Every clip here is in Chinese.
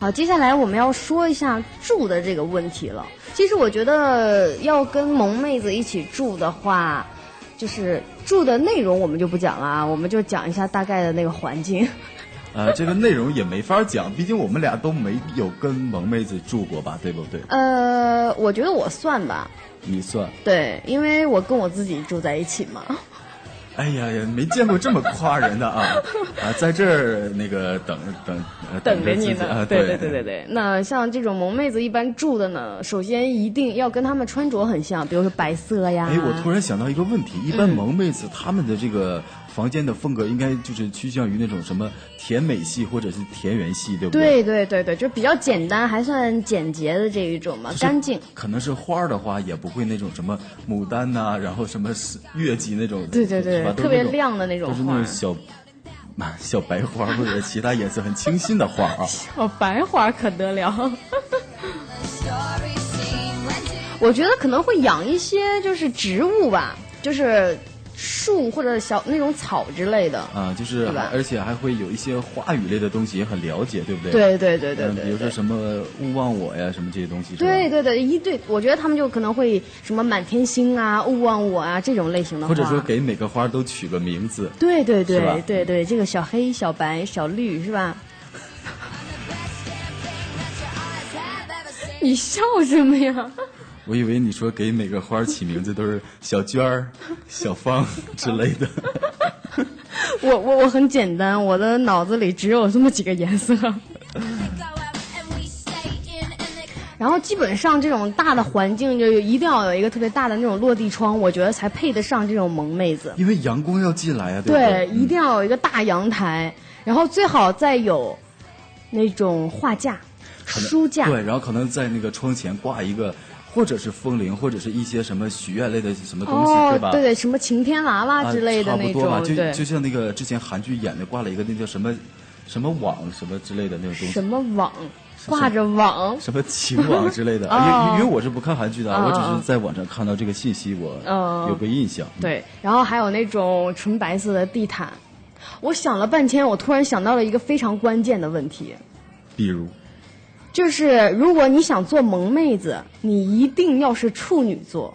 好，接下来我们要说一下住的这个问题了。其实我觉得要跟萌妹子一起住的话，就是住的内容我们就不讲了啊，我们就讲一下大概的那个环境。呃，这个内容也没法讲，毕竟我们俩都没有跟萌妹子住过吧，对不对？呃，我觉得我算吧，你算。对，因为我跟我自己住在一起嘛。哎呀呀，没见过这么夸人的啊！啊，在这儿那个等等等着你呢。啊，对对对对对。那像这种萌妹子一般住的呢，首先一定要跟她们穿着很像，比如说白色呀。哎，我突然想到一个问题，一般萌妹子他们的这个。房间的风格应该就是趋向于那种什么甜美系或者是田园系，对不对？对对对对，就比较简单，还算简洁的这一种嘛，干净。可能是花儿的话，也不会那种什么牡丹呐，然后什么月季那种，对对对，特别亮的那种都是那种小，小白花或者其他颜色很清新的花啊。小白花可得了。我觉得可能会养一些就是植物吧，就是。树或者小那种草之类的啊，就是而且还会有一些花语类的东西也很了解，对不对？对对对对对。比如说什么勿忘我呀，什么这些东西。对对对，一对，我觉得他们就可能会什么满天星啊、勿忘我啊这种类型的。或者说给每个花都取个名字。对对对对对，这个小黑、小白、小绿是吧？你笑什么呀？我以为你说给每个花起名字都是小娟儿、小芳之类的。我我我很简单，我的脑子里只有这么几个颜色。然后基本上这种大的环境就一定要有一个特别大的那种落地窗，我觉得才配得上这种萌妹子。因为阳光要进来啊，对对？一定要有一个大阳台，然后最好再有那种画架、书架。对，然后可能在那个窗前挂一个。或者是风铃，或者是一些什么许愿类的什么东西，对吧？对对，什么晴天娃娃之类的那种，差不多就就像那个之前韩剧演的，挂了一个那叫什么什么网什么之类的那种东西。什么网？挂着网？什么情网之类的？因因为我是不看韩剧的，我只是在网上看到这个信息，我有个印象。对，然后还有那种纯白色的地毯。我想了半天，我突然想到了一个非常关键的问题。比如。就是如果你想做萌妹子，你一定要是处女座，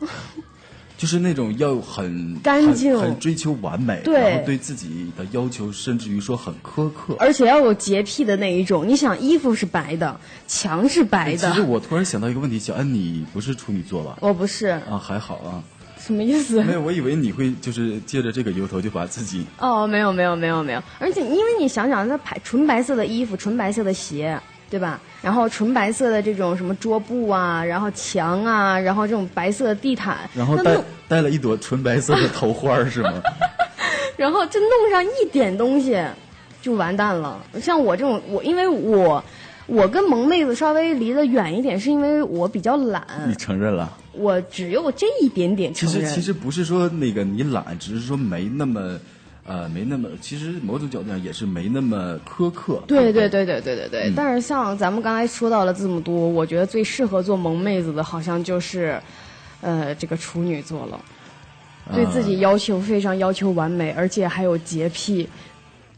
就是那种要很干净、很追求完美，然后对自己的要求甚至于说很苛刻，而且要有洁癖的那一种。你想，衣服是白的，墙是白的。其实我突然想到一个问题，小安，你不是处女座吧？我不是啊，还好啊。什么意思？没有，我以为你会就是借着这个由头就把自己……哦，没有，没有，没有，没有。而且因为你想想，那白纯白色的衣服，纯白色的鞋。对吧？然后纯白色的这种什么桌布啊，然后墙啊，然后这种白色的地毯，然后带带了一朵纯白色的头花是吗？然后就弄上一点东西，就完蛋了。像我这种，我因为我我跟萌妹子稍微离得远一点，是因为我比较懒。你承认了？我只有这一点点承认。其实其实不是说那个你懒，只是说没那么。呃，没那么，其实某种角度上也是没那么苛刻。对对对对对对对。但是像咱们刚才说到了这么多，我觉得最适合做萌妹子的，好像就是，呃，这个处女座了。对自己要求非常要求完美，而且还有洁癖。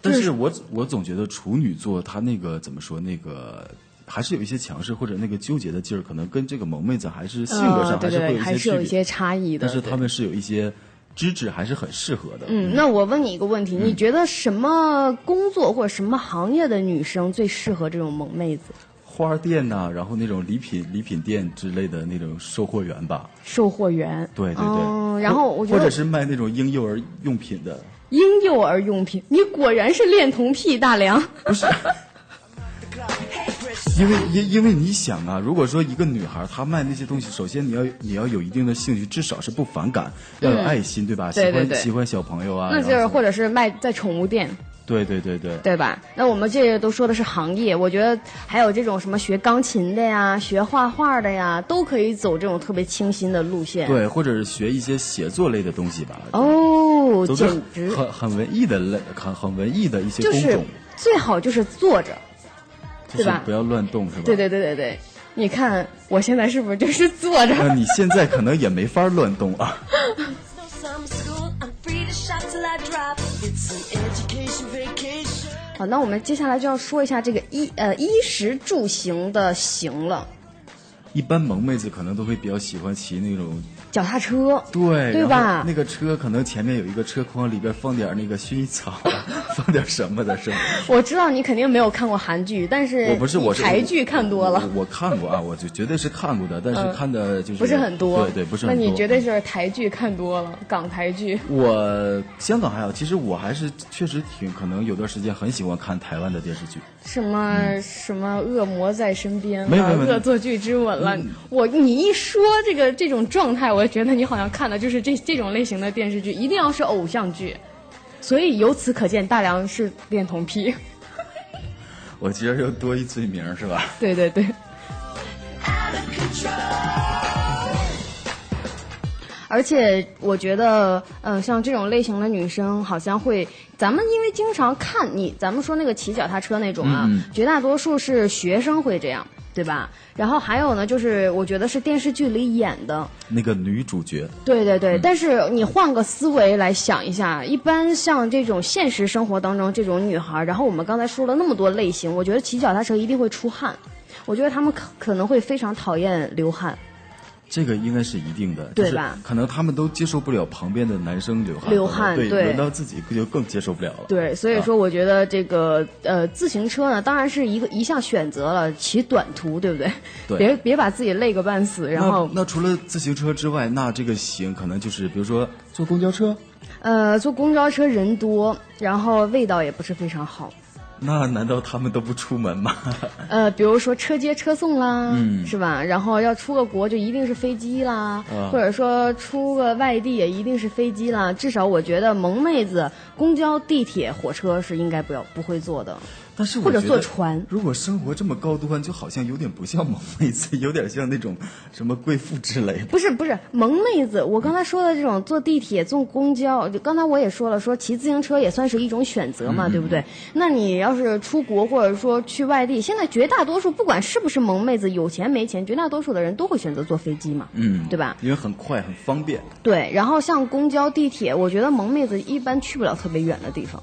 但是我我总觉得处女座他那个怎么说，那个还是有一些强势或者那个纠结的劲儿，可能跟这个萌妹子还是性格上还是会有一些还是有一些差异的。但是他们是有一些。资质还是很适合的。嗯，那我问你一个问题，你觉得什么工作或者什么行业的女生最适合这种萌妹子？花店呐，然后那种礼品礼品店之类的那种售货员吧。售货员。对对对。嗯然后我觉得。或者是卖那种婴幼儿用品的。婴幼儿用品，你果然是恋童癖大梁。不是。因为因因为你想啊，如果说一个女孩她卖那些东西，首先你要你要有一定的兴趣，至少是不反感，要有爱心，对吧？喜欢喜欢小朋友啊。那就是或者是卖在宠物店。对对对对。对吧？那我们这个都说的是行业，我觉得还有这种什么学钢琴的呀、学画画的呀，都可以走这种特别清新的路线。对，或者是学一些写作类的东西吧。哦，简直很很文艺的类，很很文艺的一些工种。最好就是坐着。对吧？不要乱动，是吧？对对对对对，你看我现在是不是就是坐着？那你现在可能也没法乱动啊。好，那我们接下来就要说一下这个衣呃衣食住行的行了。一般萌妹子可能都会比较喜欢骑那种。脚踏车，对对吧？那个车可能前面有一个车筐，里边放点那个薰衣草，放点什么的，是吗？我知道你肯定没有看过韩剧，但是我不是我台剧看多了。我看过啊，我就绝对是看过的，但是看的就是不是很多，对对，不是很多。那你绝对是台剧看多了，港台剧。我香港还好，其实我还是确实挺可能有段时间很喜欢看台湾的电视剧。什么什么恶魔在身边，没有没有恶作剧之吻了。我你一说这个这种状态，我觉得你好像看的就是这这种类型的电视剧，一定要是偶像剧。所以由此可见，大梁是恋童癖。我今儿又多一罪名是吧？对对对。而且我觉得，嗯，像这种类型的女生，好像会，咱们因为经常看你，咱们说那个骑脚踏车那种啊，绝大多数是学生会这样，对吧？然后还有呢，就是我觉得是电视剧里演的那个女主角。对对对，但是你换个思维来想一下，一般像这种现实生活当中这种女孩，然后我们刚才说了那么多类型，我觉得骑脚踏车一定会出汗，我觉得他们可可能会非常讨厌流汗。这个应该是一定的，对吧？可能他们都接受不了旁边的男生流汗，流汗，对，轮到自己就更接受不了了。对，所以说我觉得这个呃自行车呢，当然是一个一项选择了，骑短途，对不对？对，别别把自己累个半死。然后那除了自行车之外，那这个行可能就是比如说坐公交车，呃，坐公交车人多，然后味道也不是非常好。那难道他们都不出门吗？呃，比如说车接车送啦，是吧？然后要出个国就一定是飞机啦，或者说出个外地也一定是飞机啦。至少我觉得萌妹子公交、地铁、火车是应该不要不会坐的。但是或者坐船，如果生活这么高端，就好像有点不像萌妹子，有点像那种什么贵妇之类的。不是不是萌妹子，我刚才说的这种坐地铁、坐公交，就刚才我也说了，说骑自行车也算是一种选择嘛，对不对？那你要是出国或者说去外地，现在绝大多数不管是不是萌妹子，有钱没钱，绝大多数的人都会选择坐飞机嘛，嗯，对吧？因为很快很方便。对，然后像公交、地铁，我觉得萌妹子一般去不了特别远的地方。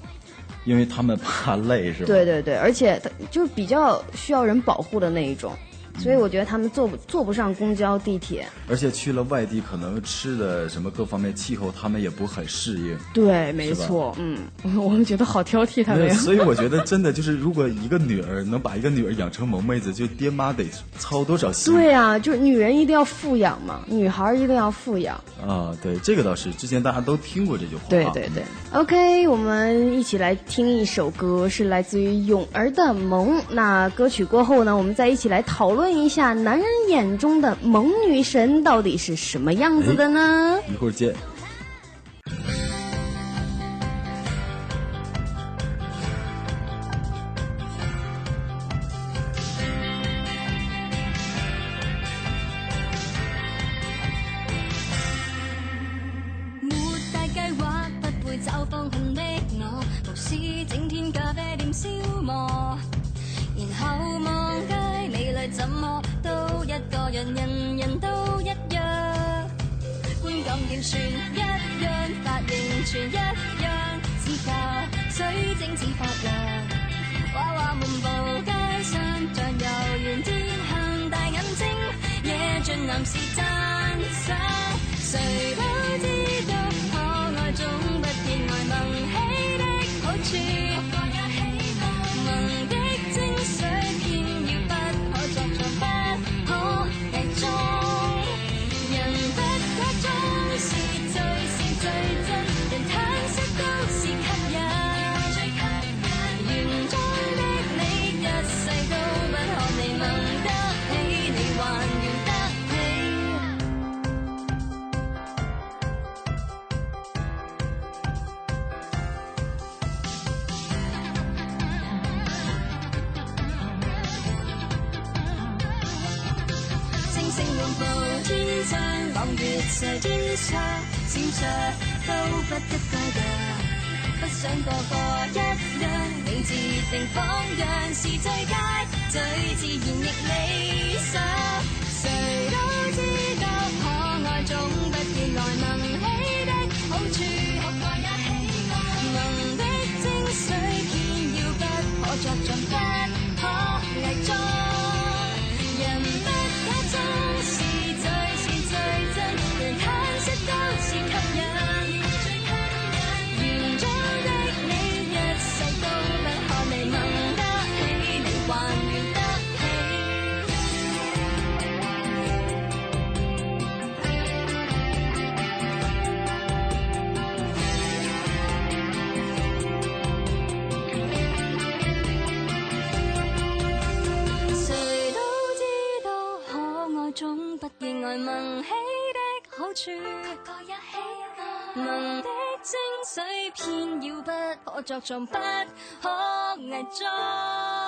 因为他们怕累，是吧？对对对，而且就是比较需要人保护的那一种。所以我觉得他们坐不坐不上公交、地铁，而且去了外地，可能吃的什么各方面气候，他们也不很适应。对，没错，嗯，我们觉得好挑剔他们。所以我觉得真的就是，如果一个女儿能把一个女儿养成萌妹子，就爹妈得操多少心。对啊，就是女人一定要富养嘛，女孩一定要富养。啊，对，这个倒是之前大家都听过这句话。对对对，OK，我们一起来听一首歌，是来自于泳儿的《萌》。那歌曲过后呢，我们再一起来讨论。问一下，男人眼中的萌女神到底是什么样子的呢？一会儿见。怎么都一个人，人人都一样，观感完全一样，发型全一样，指甲水晶似发亮，娃娃漫步街上，像游园天向大眼睛，野俊男士赞赏，谁天窗，朗月射天窗，闪烁都不得怪的，不想个个一样，你自定方向是最佳，最自然亦理想。谁都知总不意外闻起的好处一起啊闻的精髓偏要不可作状不可伪装